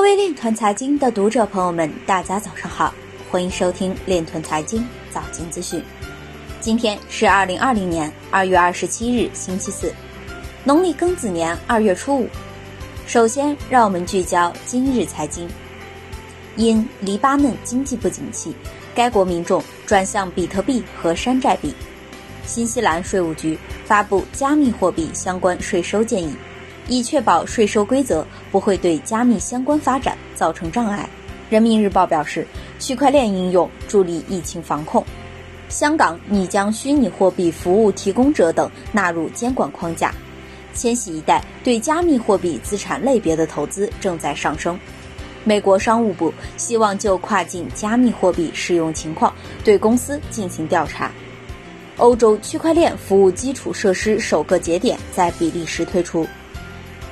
各位链团财经的读者朋友们，大家早上好，欢迎收听链团财经早间资讯。今天是二零二零年二月二十七日，星期四，农历庚子年二月初五。首先，让我们聚焦今日财经。因黎巴嫩经济不景气，该国民众转向比特币和山寨币。新西兰税务局发布加密货币相关税收建议。以确保税收规则不会对加密相关发展造成障碍。人民日报表示，区块链应用助力疫情防控。香港拟将虚拟货币服务提供者等纳入监管框架。千禧一代对加密货币资产类别的投资正在上升。美国商务部希望就跨境加密货币使用情况对公司进行调查。欧洲区块链服务基础设施首个节点在比利时推出。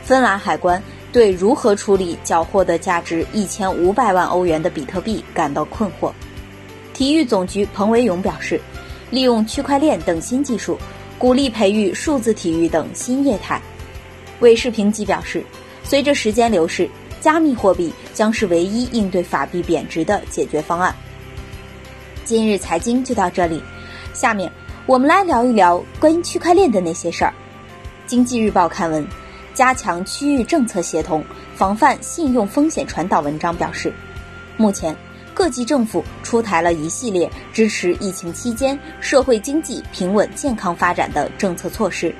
芬兰海关对如何处理缴获的价值一千五百万欧元的比特币感到困惑。体育总局彭维勇表示，利用区块链等新技术，鼓励培育数字体育等新业态。韦世平基表示，随着时间流逝，加密货币将是唯一应对法币贬值的解决方案。今日财经就到这里，下面我们来聊一聊关于区块链的那些事儿。经济日报刊文。加强区域政策协同，防范信用风险传导。文章表示，目前各级政府出台了一系列支持疫情期间社会经济平稳健康发展的政策措施，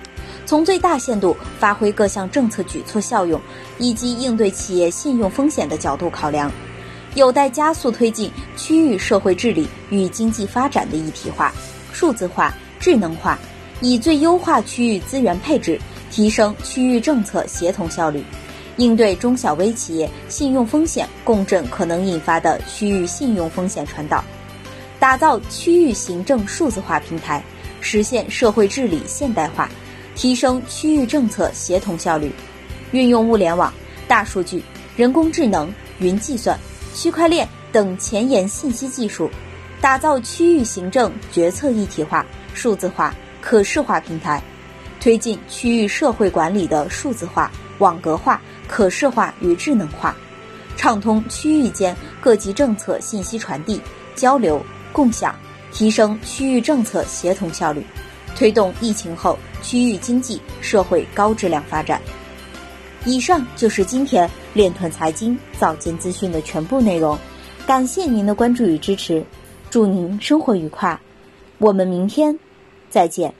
从最大限度发挥各项政策举措效用以及应对企业信用风险的角度考量，有待加速推进区域社会治理与经济发展的一体化、数字化、智能化，以最优化区域资源配置。提升区域政策协同效率，应对中小微企业信用风险共振可能引发的区域信用风险传导，打造区域行政数字化平台，实现社会治理现代化，提升区域政策协同效率，运用物联网、大数据、人工智能、云计算、区块链等前沿信息技术，打造区域行政决策一体化、数字化、可视化平台。推进区域社会管理的数字化、网格化、可视化与智能化，畅通区域间各级政策信息传递、交流、共享，提升区域政策协同效率，推动疫情后区域经济社会高质量发展。以上就是今天链团财经早间资讯的全部内容，感谢您的关注与支持，祝您生活愉快，我们明天再见。